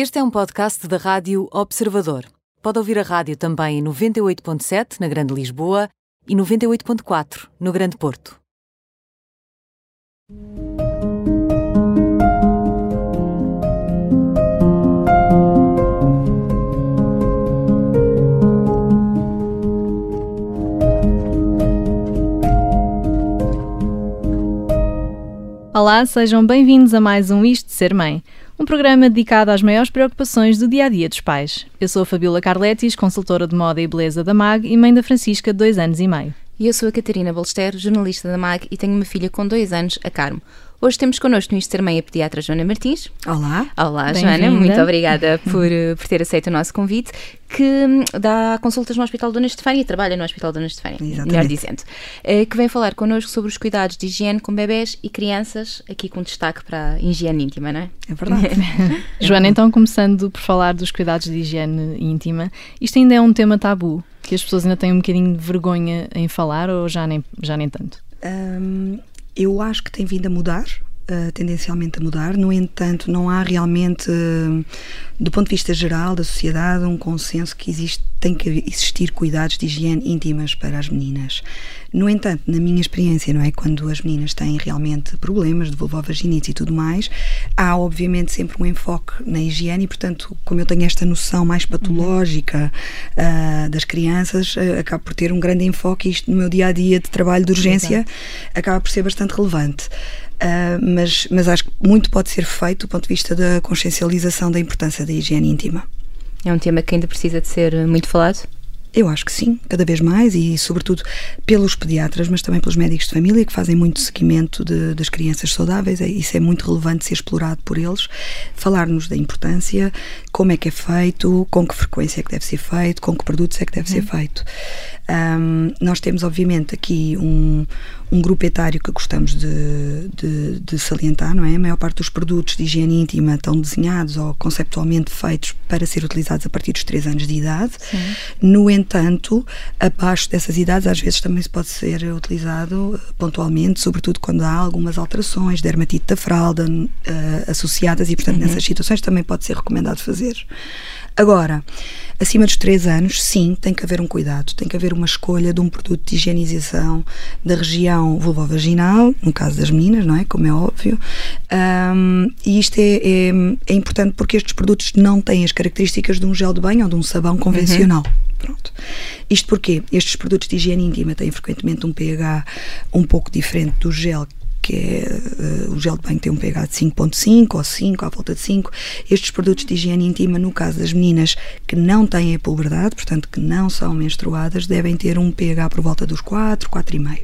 Este é um podcast da Rádio Observador. Pode ouvir a rádio também em 98.7 na Grande Lisboa e 98.4 no Grande Porto. Olá, sejam bem-vindos a mais um Isto de Ser Mãe, um programa dedicado às maiores preocupações do dia a dia dos pais. Eu sou a Fabiola Carletis, consultora de moda e beleza da MAG e mãe da Francisca de dois anos e meio. E eu sou a Catarina Balesteiro, jornalista da MAG e tenho uma filha com dois anos, a Carmo. Hoje temos connosco no Isto Mãe a pediatra Joana Martins. Olá. Olá, Joana. Muito obrigada por, eh, por ter aceito o nosso convite, que hum, dá consultas no Hospital Dona Estefânia e trabalha no Hospital Dona Estefânia, Exatamente. melhor dizendo. Eh, Que vem falar connosco sobre os cuidados de higiene com bebés e crianças, aqui com destaque para a higiene íntima, não é? É verdade. Joana, então começando por falar dos cuidados de higiene íntima, isto ainda é um tema tabu, que as pessoas ainda têm um bocadinho de vergonha em falar ou já nem, já nem tanto? Hum, eu acho que tem vindo a mudar, uh, tendencialmente a mudar. No entanto, não há realmente, uh, do ponto de vista geral da sociedade, um consenso que existe, tem que existir cuidados de higiene íntimas para as meninas. No entanto, na minha experiência, não é, quando as meninas têm realmente problemas de vulvovaginite e tudo mais, há obviamente sempre um enfoque na higiene e, portanto, como eu tenho esta noção mais patológica uh, das crianças, uh, acabo por ter um grande enfoque isto no meu dia a dia de trabalho de urgência Exato. acaba por ser bastante relevante. Uh, mas, mas acho que muito pode ser feito do ponto de vista da consciencialização da importância da higiene íntima. É um tema que ainda precisa de ser muito falado? Eu acho que sim, cada vez mais e, sobretudo, pelos pediatras, mas também pelos médicos de família que fazem muito seguimento de, das crianças saudáveis. Isso é muito relevante ser explorado por eles. Falar-nos da importância, como é que é feito, com que frequência é que deve ser feito, com que produtos é que deve uhum. ser feito. Um, nós temos, obviamente, aqui um, um grupo etário que gostamos de, de, de, salientar, não é? A maior parte dos produtos de higiene íntima estão desenhados ou conceptualmente feitos para ser utilizados a partir dos 3 anos de idade. Sim. No entanto, abaixo dessas idades, às vezes também se pode ser utilizado pontualmente, sobretudo quando há algumas alterações, dermatite da fralda uh, associadas, e portanto, uhum. nessas situações também pode ser recomendado fazer. Agora, acima dos 3 anos, sim, tem que haver um cuidado, tem que haver uma escolha de um produto de higienização da região vulvovaginal, no caso das meninas, não é? Como é óbvio. Um, e isto é, é, é, importante porque estes produtos não têm as características de um gel de banho ou de um sabão convencional. Uhum. Pronto. Isto porque estes produtos de higiene íntima têm frequentemente um pH um pouco diferente do gel que é uh, o gel de banho tem um pH de 5.5 ou 5, à volta de 5. Estes produtos de higiene íntima, no caso das meninas que não têm a puberdade, portanto que não são menstruadas, devem ter um pH por volta dos 4, 4,5.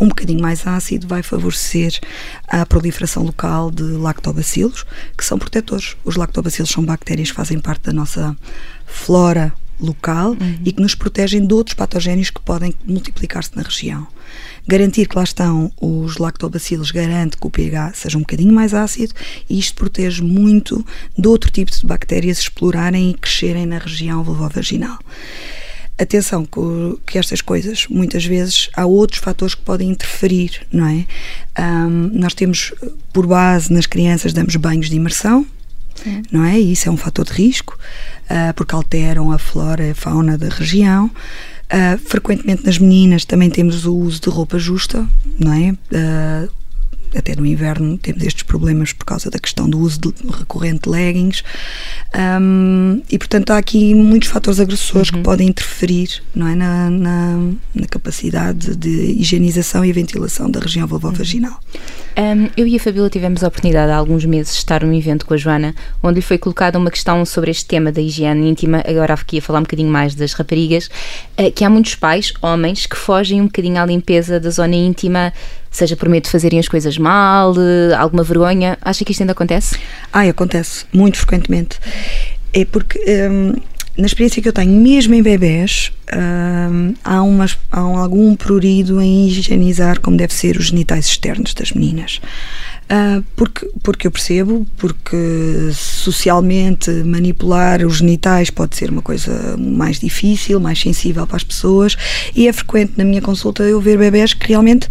Um bocadinho mais ácido vai favorecer a proliferação local de lactobacilos, que são protetores. Os lactobacilos são bactérias que fazem parte da nossa flora local uhum. e que nos protegem de outros patogénios que podem multiplicar-se na região. Garantir que lá estão os lactobacilos garante que o pH seja um bocadinho mais ácido e isto protege muito de outro tipo de bactérias explorarem e crescerem na região vulvovaginal. Atenção que, estas coisas, muitas vezes, há outros fatores que podem interferir, não é? Um, nós temos, por base, nas crianças, damos banhos de imersão, Sim. não é? E isso é um fator de risco, uh, porque alteram a flora e a fauna da região. Uh, frequentemente nas meninas também temos o uso de roupa justa, não é? Uh, até no inverno temos estes problemas por causa da questão do uso de recorrente de leggings. Um, e portanto há aqui muitos fatores agressores uhum. que podem interferir não é, na, na, na, capacidade de higienização e ventilação da região vulvovaginal. Um, eu e a Fabíola tivemos a oportunidade há alguns meses de estar num evento com a Joana, onde lhe foi colocada uma questão sobre este tema da higiene íntima. Agora aqui a falar um bocadinho mais das raparigas, uh, que há muitos pais, homens, que fogem um bocadinho à limpeza da zona íntima seja por medo de fazerem as coisas mal, alguma vergonha. Acha que isto ainda acontece? Ai, acontece muito frequentemente. É porque. Hum, na experiência que eu tenho, mesmo em bebés, hum, há, umas, há algum prurido em higienizar como deve ser os genitais externos das meninas. Uh, porque, porque eu percebo, porque socialmente manipular os genitais pode ser uma coisa mais difícil, mais sensível para as pessoas, e é frequente na minha consulta eu ver bebés que realmente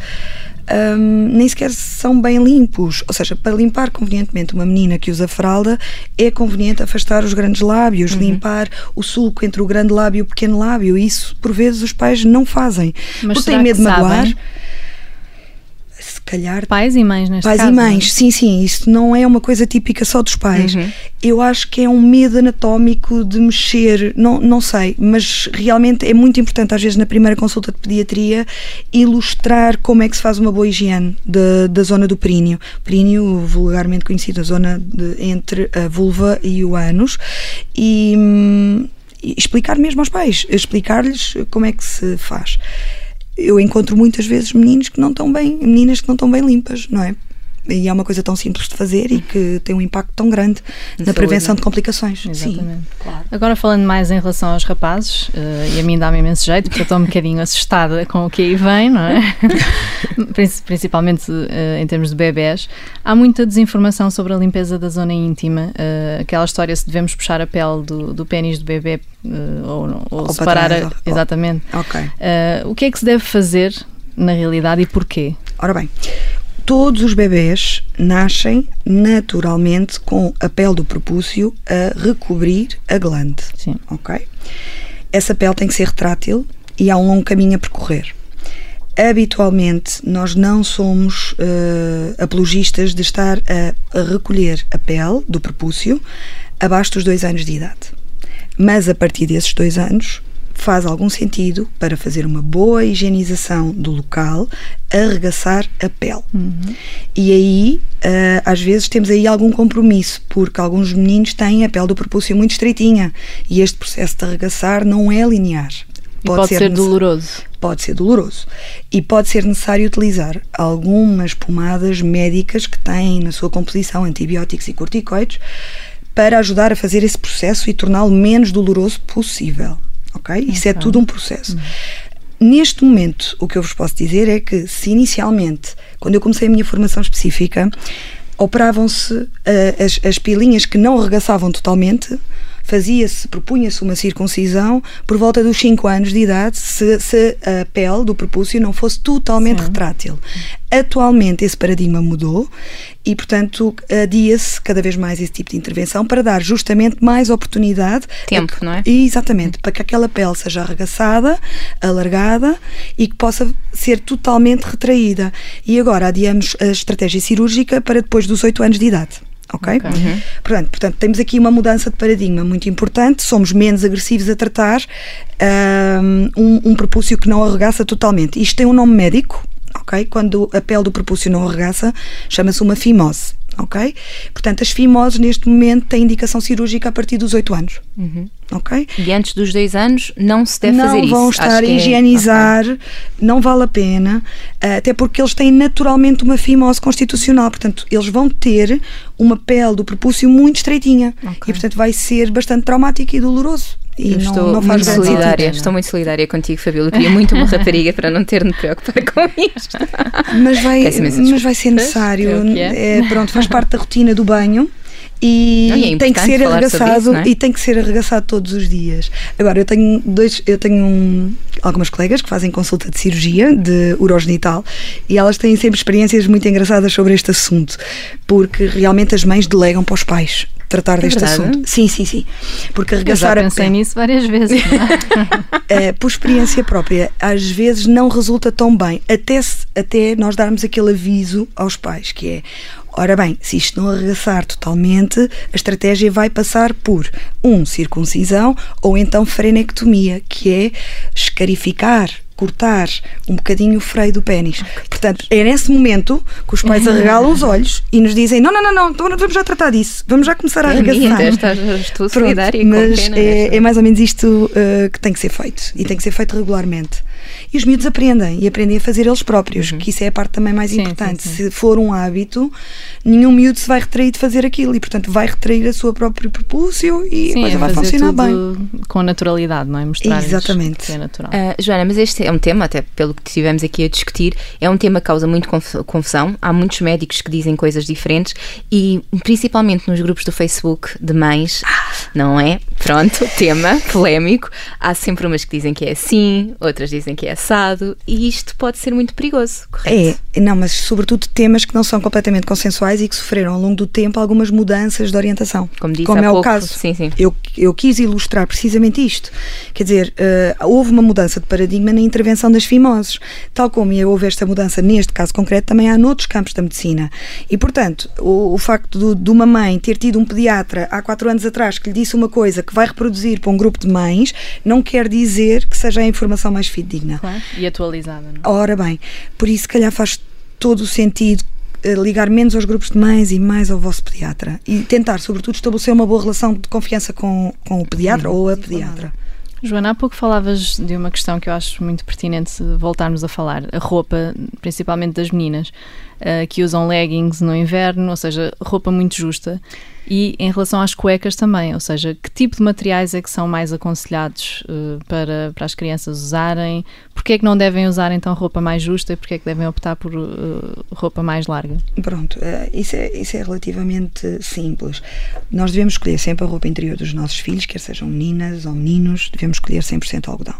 um, nem sequer são bem limpos. Ou seja, para limpar convenientemente uma menina que usa fralda, é conveniente afastar os grandes lábios, uhum. limpar o sulco entre o grande lábio e o pequeno lábio. Isso, por vezes, os pais não fazem. Mas porque têm medo de magoar. Sabem? Calhar. Pais e mães, neste Pais caso, e não é? mães, sim, sim. Isso não é uma coisa típica só dos pais. Uhum. Eu acho que é um medo anatómico de mexer, não, não sei, mas realmente é muito importante, às vezes, na primeira consulta de pediatria, ilustrar como é que se faz uma boa higiene da, da zona do períneo. Períneo, vulgarmente conhecido, a zona de, entre a vulva e o ânus. E. hum, e explicar mesmo aos pais, explicar-lhes como é que se faz eu encontro muitas vezes meninos que não estão bem, meninas que não estão bem limpas, não é? E é uma coisa tão simples de fazer e que tem um impacto tão grande na saúde. prevenção de complicações. Sim, Exatamente. claro. Agora falando mais em relação aos rapazes, eh, e a mim dá-me imenso jeito, porque eu estou um bocadinho assustada com o que aí vem, não é? Princi- Principalmente eh, em termos de bebés. Há muita desinformação sobre a limpeza da zona íntima, eh, aquela história se devemos puxar a pele do, do pênis do bebê ou, não- ou Ou para separar. trás, a- exatamente. Ok. Eh, o que é que se deve fazer na realidade e porquê? Ora bem, todos os bebés nascem naturalmente com a pele do propúcio a recobrir a glande. Sim. Ok? Essa pele tem que ser retrátil e há um longo caminho a percorrer. Habitualmente, nós não somos eh, apologistas de estar a, a recolher a pele do prepúcio abaixo dos dois anos de idade. Mas a partir desses dois anos, faz algum sentido para fazer uma boa higienização do local, arregaçar a pele. E aí, eh, às vezes, temos aí algum compromisso, porque alguns meninos têm a pele do prepúcio muito estreitinha e este processo de arregaçar não é linear. E pode, ser, necess- doloroso. pode ser doloroso e pode ser necessário utilizar algumas pomadas médicas que têm na sua composição antibióticos e corticoides para ajudar a fazer esse processo e torná-lo menos doloroso possível. Ok? Isso é tudo um processo. Neste momento, o que eu vos posso dizer é que, se inicialmente, quando eu comecei a minha formação específica, operavam-se eh, as, as pilinhas que não arregaçavam totalmente, fazia-se, propunha-se uma circuncisão por volta dos 5 anos de idade, se, se a pele do prepúcio não fosse totalmente retrátil. Atualmente esse paradigma mudou e, portanto, adia-se cada vez mais esse tipo de intervenção para dar justamente mais oportunidade. Tempo, a- não é? Exatamente, para que aquela pele seja arregaçada, alargada e que possa ser totalmente retraída. E agora adiamos a estratégia cirúrgica para depois dos 8 anos de idade. Ok? Portanto, portanto, temos aqui uma mudança de paradigma muito importante, somos menos agressivos a tratar ahm, um, um prepúcio que não arregaça totalmente. Isto tem um nome médico, ok? Quando a pele do prepúcio não arregaça, chama-se uma fimose, ok? Portanto, as fimoses neste momento têm indicação cirúrgica a partir dos 8 anos, ok? E antes dos dois anos não se deve não fazer isso. vão Acho estar a é- higienizar, não vale a pena, eh, até porque eles têm naturalmente uma fimose constitucional, portanto, eles vão ter uma pele do prepúcio muito estreitinha e, portanto, vai ser bastante traumático e doloroso. E não, estou não faz muito solidária, sentido. estou muito solidária contigo, Fabíola. Eu queria muito uma rapariga para não ter de me preocupar com isto. Mas vai, mas vai ser necessário. é é. É, pronto, faz parte da rotina do banho. E, e é tem que ser arregaçado isso, é? e tem que ser arregaçado todos os dias. Agora eu tenho dois, eu tenho um- algumas colegas que fazem consulta de cirurgia de urogenital e elas têm sempre experiências muito engraçadas sobre este assunto, porque realmente as mães delegam para os pais tratar deste verdade? assunto. Sim, sim, sim. Porque Eu já arregaçar a pensei pele- nisso várias vezes. é? eh, por experiência própria, às vezes não resulta tão bem, até, se- até nós darmos aquele aviso aos pais, que é, ora bem, se isto não arregaçar totalmente, a estratégia vai passar por, um, circuncisão, ou então frenectomia, que é escarificar, cortar um bocadinho o freio do pênis. Portanto, é nesse momento que os pais arregalam os olhos e nos dizem, não, não, não, não, então vamos já tratar disso, vamos já começar a É, amiga, arregaçar. estás- estou Pronto, mas é, é mais ou menos isto uh, que tem que ser feito e tem que ser feito regularmente. E os miúdos aprendem e aprendem a fazer eles próprios, que isso é a parte também mais Sim, importante. sim, sim. Se for um hábito, nenhum miúdo se vai retrair de fazer aquilo e, portanto, vai retrair a sua própria propúcio e a coisa é vai fazer funcionar bem. tudo com naturalidade, não é? Mostrar Exatamente. que é natural. Ah, Joana, mas este é um tema, até pelo que estivemos aqui a discutir, é um tema que causa muito conf- confusão. Há muitos médicos que dizem coisas diferentes e, principalmente nos grupos do Facebook de mães, não é? Pronto, tema polémico. Há sempre umas que dizem que é assim, outras dizem que é assado, e isto pode ser muito perigoso, correto? É, não, mas sobretudo temas que não são completamente consensuais e que sofreram ao longo do tempo algumas mudanças de orientação. Como disse como há é pouco, o caso. sim, sim. Eu, eu quis ilustrar precisamente isto. Quer dizer, eh, houve uma mudança de paradigma na intervenção das fimoses. Tal como houve esta mudança neste caso concreto, também há noutros campos da medicina. E, portanto, o, o facto de uma mãe ter tido um pediatra há quatro anos atrás que lhe disse uma coisa que vai reproduzir para um grupo de mães, não quer dizer que seja a informação mais fidedigna. Claro. E atualizada, não é? Ora bem, por isso, se calhar, faz todo o sentido eh, ligar menos aos grupos de mães e mais ao vosso pediatra e tentar, sobretudo, estabelecer uma boa relação de confiança com, com o pediatra ou a pediatra. Joana, há pouco falavas de uma questão que eu acho muito pertinente voltarmos a falar. A roupa, principalmente das meninas, eh, que usam leggings no inverno, ou seja, roupa muito justa. E em relação às cuecas também, ou seja, que tipo de materiais é que são mais aconselhados eh, para, para as crianças usarem? Porquê é que não devem usar então roupa mais justa e porquê é que devem optar por eh, roupa mais larga? Pronto, eh, isso é, isso é relativamente simples. Nós devemos escolher sempre a roupa interior dos nossos filhos, quer sejam meninas ou meninos, devemos escolher 100% algodão.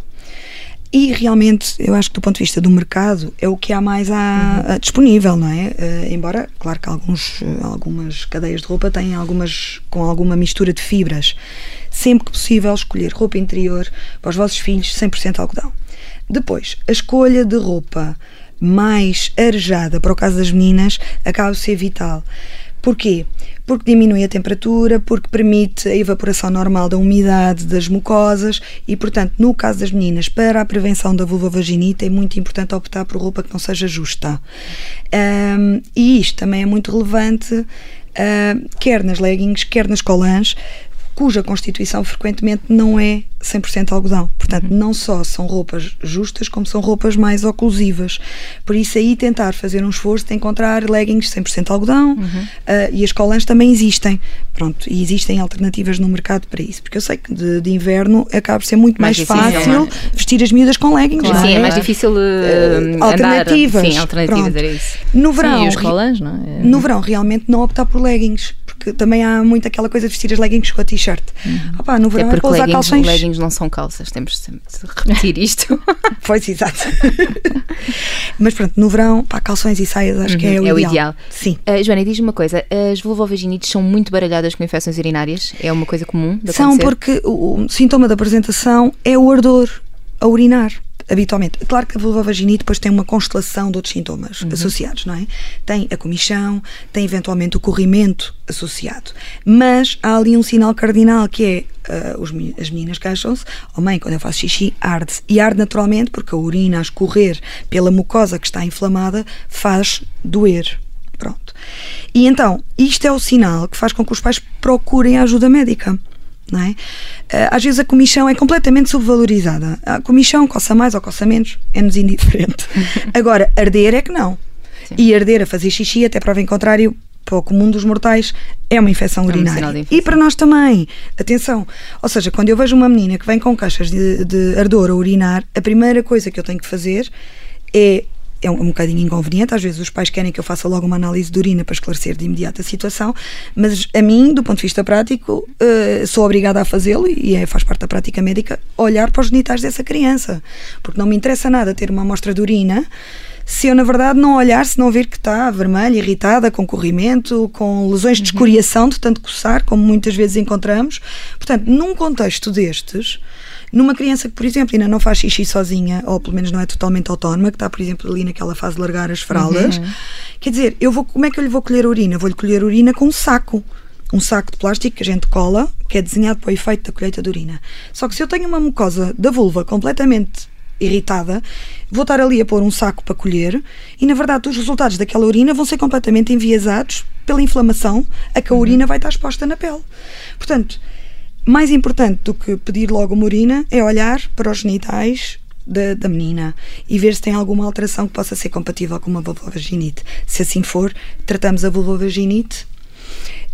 E realmente, eu acho que do ponto de vista do mercado, é o que há mais à- a- disponível, não é? Eh, embora, claro que alguns, algumas cadeias de roupa têm algumas com alguma mistura de fibras. Sempre que possível, escolher roupa interior para os vossos filhos 100% algodão. Depois, a escolha de roupa mais arejada para o caso das meninas acaba por ser vital. Porquê? Porque diminui a temperatura, porque permite a evaporação normal da umidade das mucosas e, portanto, no caso das meninas, para a prevenção da vulvovaginite é muito importante optar por roupa que não seja justa. Ahm, e isto também é muito relevante, ahm, quer nas leggings, quer nas colãs, cuja constituição frequentemente não é 100% algodão. Portanto, não só são roupas justas, como são roupas mais oclusivas. Por isso, aí tentar fazer um esforço de encontrar leggings 100% algodão ah, e as colãs também existem. Pronto, e existem alternativas no mercado para isso. Porque eu sei que de, de inverno acaba por ser muito mais, Mais fácil não vestir as miúdas com leggings. Claro. não Sim, é é? mais difícil eh, andar- alternativas. Sim, alternativas, Pronto. era isso. No verão, Sim, e os colãs, não é? no verão, realmente não optar por leggings, porque também há muito aquela coisa de vestir as leggings com a t-shirt. Opa, no verão é porque para usar leggings, calções. leggings não são calças, temos sempre de repetir isto. Pois, exato. Mas pronto, no verão, pá, calções e saias acho que é o é o ideal. ideal. Sim. Uh, Joana, diz-me uma coisa: as vulvovaginites são muito baralhadas com infecções urinárias? É uma coisa comum São acontecer? porque o, o sintoma da apresentação é o ardor a urinar. Habitualmente. Claro que a vulvovaginite depois tem uma constelação de outros sintomas Uhum. associados, não é? Tem a comichão, tem eventualmente o corrimento associado. Mas há ali um sinal cardinal que é ah, os as meninas queixam-se, oh mãe, quando eu faço xixi, arde. E arde naturalmente porque a urina a escorrer pela mucosa que está inflamada faz doer. Pronto. E então, isto é o sinal que faz com que os pais procurem a ajuda médica. Não é? Eh, Às vezes a comichão é completamente subvalorizada. A comichão coça mais ou coça menos, é-nos indiferente. Agora, arder é que não. E arder a fazer xixi, até prova em contrário, para o comum dos mortais, é uma infecção um urinária. infecção. E para nós também, atenção. Ou seja, quando eu vejo uma menina que vem com queixas de, de ardor a urinar, a primeira coisa que eu tenho que fazer é. É um, um bocadinho inconveniente, às vezes os pais querem que eu faça logo uma análise de urina para esclarecer de imediato a situação, mas a mim, do ponto de vista prático, eh, sou obrigada a fazê-lo e é, faz parte da prática médica olhar para os genitais dessa criança, porque não me interessa nada ter uma amostra de urina se eu, na verdade, não olhar, se não ver que está vermelha, irritada, com corrimento, com lesões de escoriação de tanto coçar, como muitas vezes encontramos. Portanto, num contexto destes, numa criança que, por exemplo, ainda não faz xixi sozinha, ou pelo menos não é totalmente autónoma, que está, por exemplo, ali naquela fase de largar as fraldas, quer dizer, eu vou, como é que eu lhe vou colher a urina? Vou-lhe colher a urina com um saco. Um saco de plástico que a gente cola, que é desenhado para o efeito da colheita de urina. Só que se eu tenho uma mucosa da vulva completamente irritada, vou estar ali a pôr um saco para colher e, na verdade, os resultados daquela urina vão ser completamente enviesados pela inflamação a que a urina vai estar exposta na pele. Portanto, mais importante do que pedir logo uma urina é olhar para os genitais da, da menina e ver se tem alguma alteração que possa ser compatível com uma vulvovaginite. Se assim for, tratamos a vulvovaginite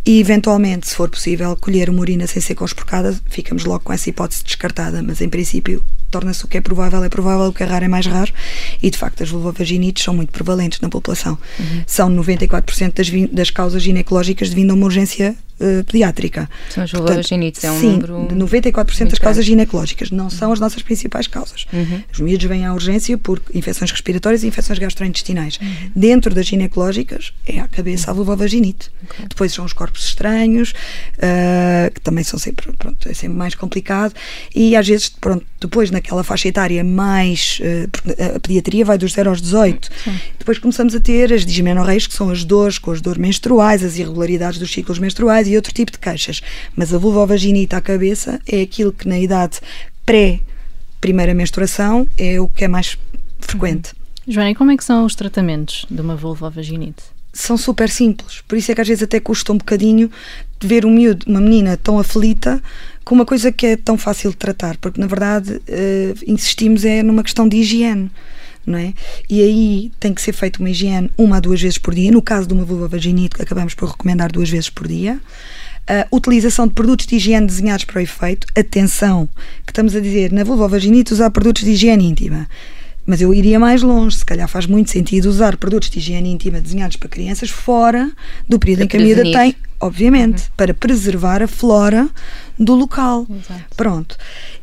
e eventualmente, se for possível, colher uma urina sem ser conspurcada, ficamos logo com essa hipótese descartada, mas em princípio torna-se o que é provável é provável, o que é raro é mais raro e de facto as vulvovaginites são muito prevalentes na população. São 94% das, das causas ginecológicas devido a uma urgência uh, pediátrica. São as vulvovaginites, é um sim, número. 94% das causas ginecológicas não são as nossas principais causas. Uhum. Os miúdos vêm à urgência por infecções respiratórias e infecções gastrointestinais. Uhum. Dentro das ginecológicas é a cabeça, a vulvovaginite. Okay. Depois são os corpos estranhos, uh, que também são sempre, pronto, é sempre mais complicado. E às vezes, pronto, depois naquela faixa etária mais. Uh, a pediatria vai dos 0 aos 18. Sim. Depois começamos a ter as dismenorreias, que são as dores com as dores menstruais, as irregularidades dos ciclos menstruais e outro tipo de queixas. Mas a vulvovaginite à cabeça é aquilo que na idade pré-primeira menstruação é o que é mais frequente. Uhum. Joana, e como é que são os tratamentos de uma vulvovaginite? São super simples, por isso é que às vezes até custa um bocadinho ver um miúdo, uma menina tão aflita com uma coisa que é tão fácil de tratar, porque na verdade uh, insistimos é numa questão de higiene. Não é? E aí tem que ser feita uma higiene uma a duas vezes por dia. No caso de uma vulva vaginite, acabamos por recomendar duas vezes por dia. Uh, utilização de produtos de higiene desenhados para o efeito. Atenção, que estamos a dizer na vulva vaginite usar produtos de higiene íntima. Mas eu iria mais longe, se calhar faz muito sentido usar produtos de higiene íntima desenhados para crianças fora do período para em que a miúda tem, obviamente, uhum. para preservar a flora do local. Exato. Pronto.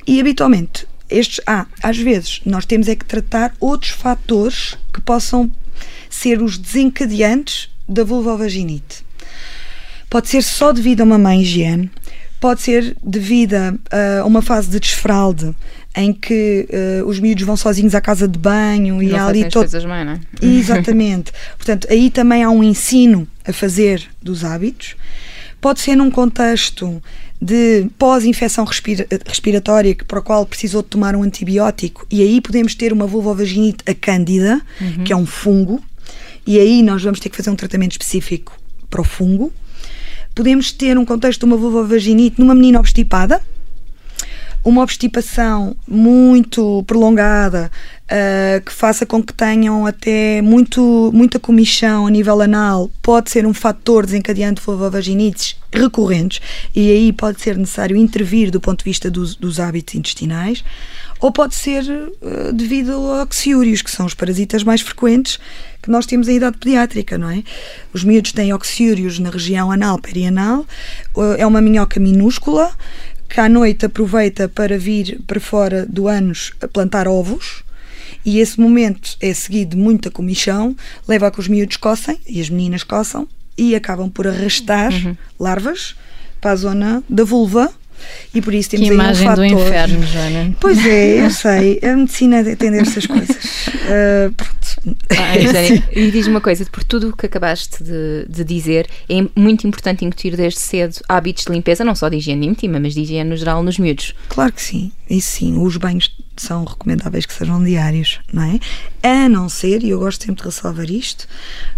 E habitualmente, estes, ah, às vezes, nós temos é que tratar outros fatores que possam ser os desencadeantes da vulvovaginite. Pode ser só devido a uma má higiene, pode ser devido a uma fase de desfralde em que uh, os miúdos vão sozinhos à casa de banho e há ali todo. Bem, não é? Exatamente. Portanto, aí também há um ensino a fazer dos hábitos. Pode ser num contexto de pós-infecção respira respiratória que, para o qual precisou de tomar um antibiótico e aí podemos ter uma vulvovaginite a cândida, uhum. que é um fungo, e aí nós vamos ter que fazer um tratamento específico para o fungo. Podemos ter um contexto de uma vulvovaginite numa menina obstipada, uma obstipação muito prolongada uh, que faça com que tenham até muito, muita comichão a nível anal pode ser um fator desencadeante de vulvovaginites recorrentes e aí pode ser necessário intervir do ponto de vista dos, dos hábitos intestinais ou pode ser uh, devido a oxiúrios, que são os parasitas mais frequentes que nós temos em idade pediátrica, não é? Os miúdos têm oxiúrios na região anal, perianal, uh, é uma minhoca minúscula que à noite aproveita para vir para fora do ânus plantar ovos e esse momento é seguido de muita comichão, leva a que os miúdos coçem e as meninas coçam e acabam por arrastar uhum. larvas para a zona da vulva e por isso temos que imagem um fator. do inferno, Joana. Pois é, eu sei. A medicina atender essas coisas. Uh, pronto. Ah, e diz uma coisa, por tudo o que acabaste de, de, dizer, é muito importante incutir desde cedo hábitos de limpeza, não só de higiene íntima, mas de higiene no geral nos miúdos. Claro que sim. Isso sim, os banhos são recomendáveis que sejam diários, não é? A não ser, e eu gosto sempre de ressalvar isto,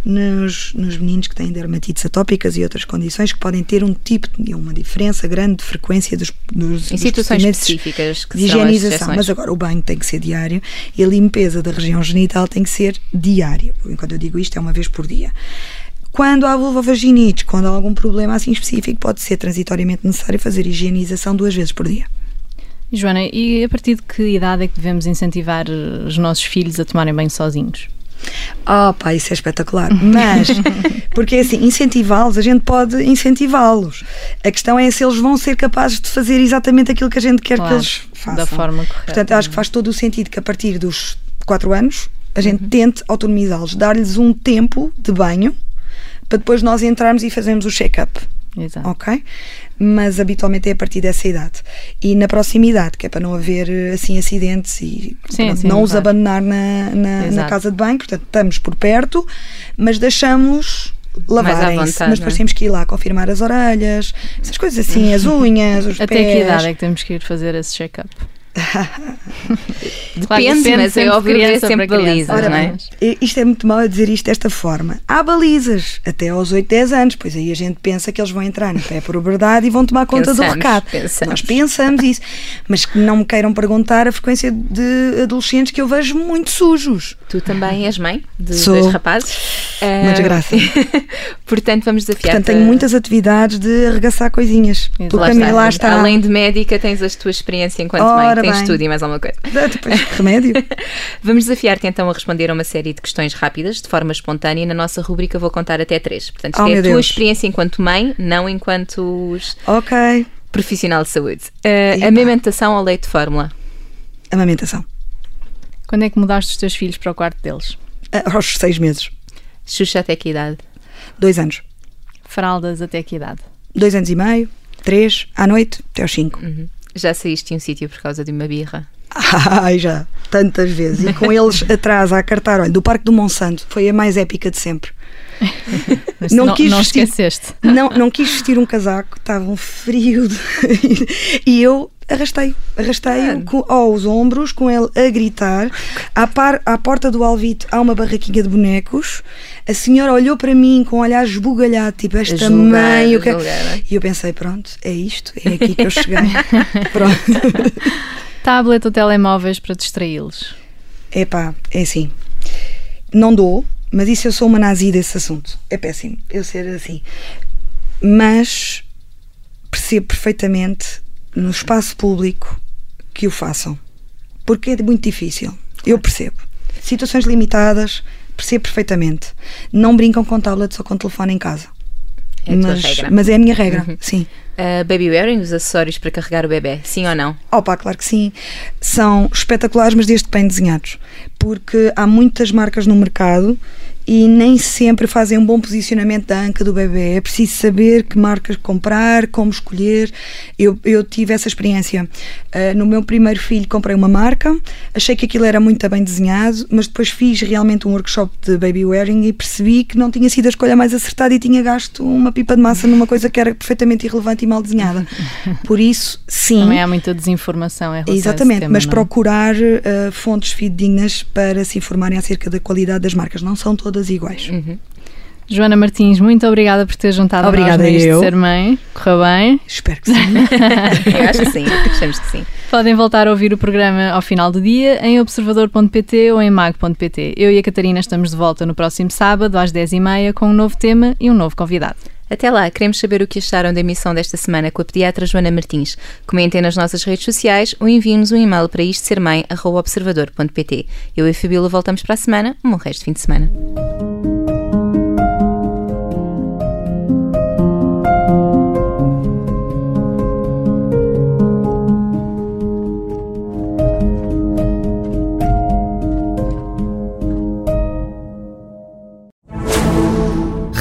nos, nos meninos que têm dermatites atópicas e outras condições que podem ter um tipo, de uma diferença grande de frequência dos, dos Em dos situações específicas que de higienização, mas agora o banho tem que ser diário e a limpeza da região genital tem que ser diária. Enquanto eu digo isto, é uma vez por dia. Quando há vulvovaginite, quando há algum problema assim específico, pode ser transitoriamente necessário fazer higienização duas vezes por dia. Joana, e a partir de que idade é que devemos incentivar os nossos filhos a tomarem banho sozinhos? Oh, pá, isso é espetacular. Mas, porque é assim, incentivá-los, a gente pode incentivá-los. A questão é se eles vão ser capazes de fazer exatamente aquilo que a gente quer claro, que eles façam. Da forma correta. Portanto, acho que faz todo o sentido que a partir dos 4 anos a gente uhum. tente autonomizá-los, dar-lhes um tempo de banho para depois nós entrarmos e fazermos o check-up. Exato. Ok? Mas habitualmente é a partir dessa idade. E na proximidade, que é para não haver assim acidentes e sim, pronto, sim, não os abandonar na, na, na, casa de banho. Portanto, estamos por perto, mas deixamos lavarem-se. Mas depois é? temos que ir lá confirmar as orelhas, essas coisas assim, as unhas, os Até pés. Até que idade é que temos que ir fazer esse check-up? Depende, claro, mas é óbvio que é sempre balizas, Ora, não é? Isto é muito mal a dizer isto desta forma. Há balizas até aos 8, 10 anos, pois aí a gente pensa que eles vão entrar no pé por verdade e vão tomar conta pensamos, do recado. Pensamos. Nós pensamos isso, mas que não me queiram perguntar a frequência de adolescentes que eu vejo muito sujos. Tu também és mãe de Sou. dois rapazes? Uma desgraça. Portanto, vamos desafiar. Portanto, tenho muitas atividades de arregaçar coisinhas. Lá está. lá está. Além de médica, tens a tua experiência enquanto Ora mãe, bem. tudo e mais alguma coisa. Depois, remédio. Vamos desafiar-te então a responder a uma série de questões rápidas, de forma espontânea, e na nossa rubrica vou contar até três. Portanto, isto Oh, é a tua Deus. experiência enquanto mãe, não enquanto ok. profissional de saúde. Uh, amamentação ao leite de fórmula. Amamentação. Quando é que mudaste os teus filhos para o quarto deles? Ah, Aos seis meses. Xuxa até que idade? Dois anos. Fraldas até que idade? Dois anos e meio. Três. À noite. Até aos cinco. Uhum. Já saíste de um sítio por causa de uma birra? Ai, já. Tantas vezes. E com eles atrás a cartar. Olha, do Parque do Monsanto. Foi a mais épica de sempre. Não não, quis não vestir- esqueceste. Não, não quis vestir um casaco, estava um frio de- e eu arrastei, arrastei-o com- aos ombros, com ele a gritar. À, par, à porta do Alvito há uma barraquinha de bonecos. A senhora olhou para mim com um olhar esbugalhado, tipo, esta mãe. o que... é? E eu pensei, pronto, é isto, é aqui que eu cheguei. pronto. Tablet ou telemóveis para distraí-los? Epá, é assim. Não dou, mas isso eu sou uma nazi desse assunto. É péssimo eu ser assim. Mas percebo perfeitamente no espaço público que o façam. Porque é muito difícil. Eu percebo. Situações limitadas, percebo perfeitamente. Não brincam com tablets ou com telefone em casa. É mas, regra. mas é a minha regra, sim. Uh, baby wearing, os acessórios para carregar o bebê, sim ou não? Opa, claro que sim. São espetaculares, mas desde que bem desenhados. Porque há muitas marcas no mercado e nem sempre fazem um bom posicionamento da anca do bebê. É preciso saber que marcas comprar, como escolher. Eu, eu tive essa experiência. Ah, no meu primeiro filho comprei uma marca, achei que aquilo era muito bem desenhado, mas depois fiz realmente um workshop de baby wearing e percebi que não tinha sido a escolha mais acertada e tinha gasto uma pipa de massa numa coisa que era perfeitamente irrelevante e mal desenhada. Por isso, sim. Também há muita desinformação em relação Exatamente, tema, mas não é? procurar uh, fontes fidedignas para se informarem acerca da qualidade das marcas. Não são todas iguais. Joana Martins, muito obrigada por ter juntado Obrigada a nós de eu. Ser Mãe. Correu bem. Espero que sim. Eu acho que sim, achamos que sim. Podem voltar a ouvir o programa ao final do dia em observador.pt ou em mag.pt. Eu e a Catarina estamos de volta no próximo sábado às 10h30 com um novo tema e um novo convidado. Até lá, queremos saber o que acharam da emissão desta semana com a pediatra Joana Martins. Comentem nas nossas redes sociais ou enviem-nos um e-mail para isto. Eu e a Fabíola voltamos para a semana. Um bom resto de fim de semana.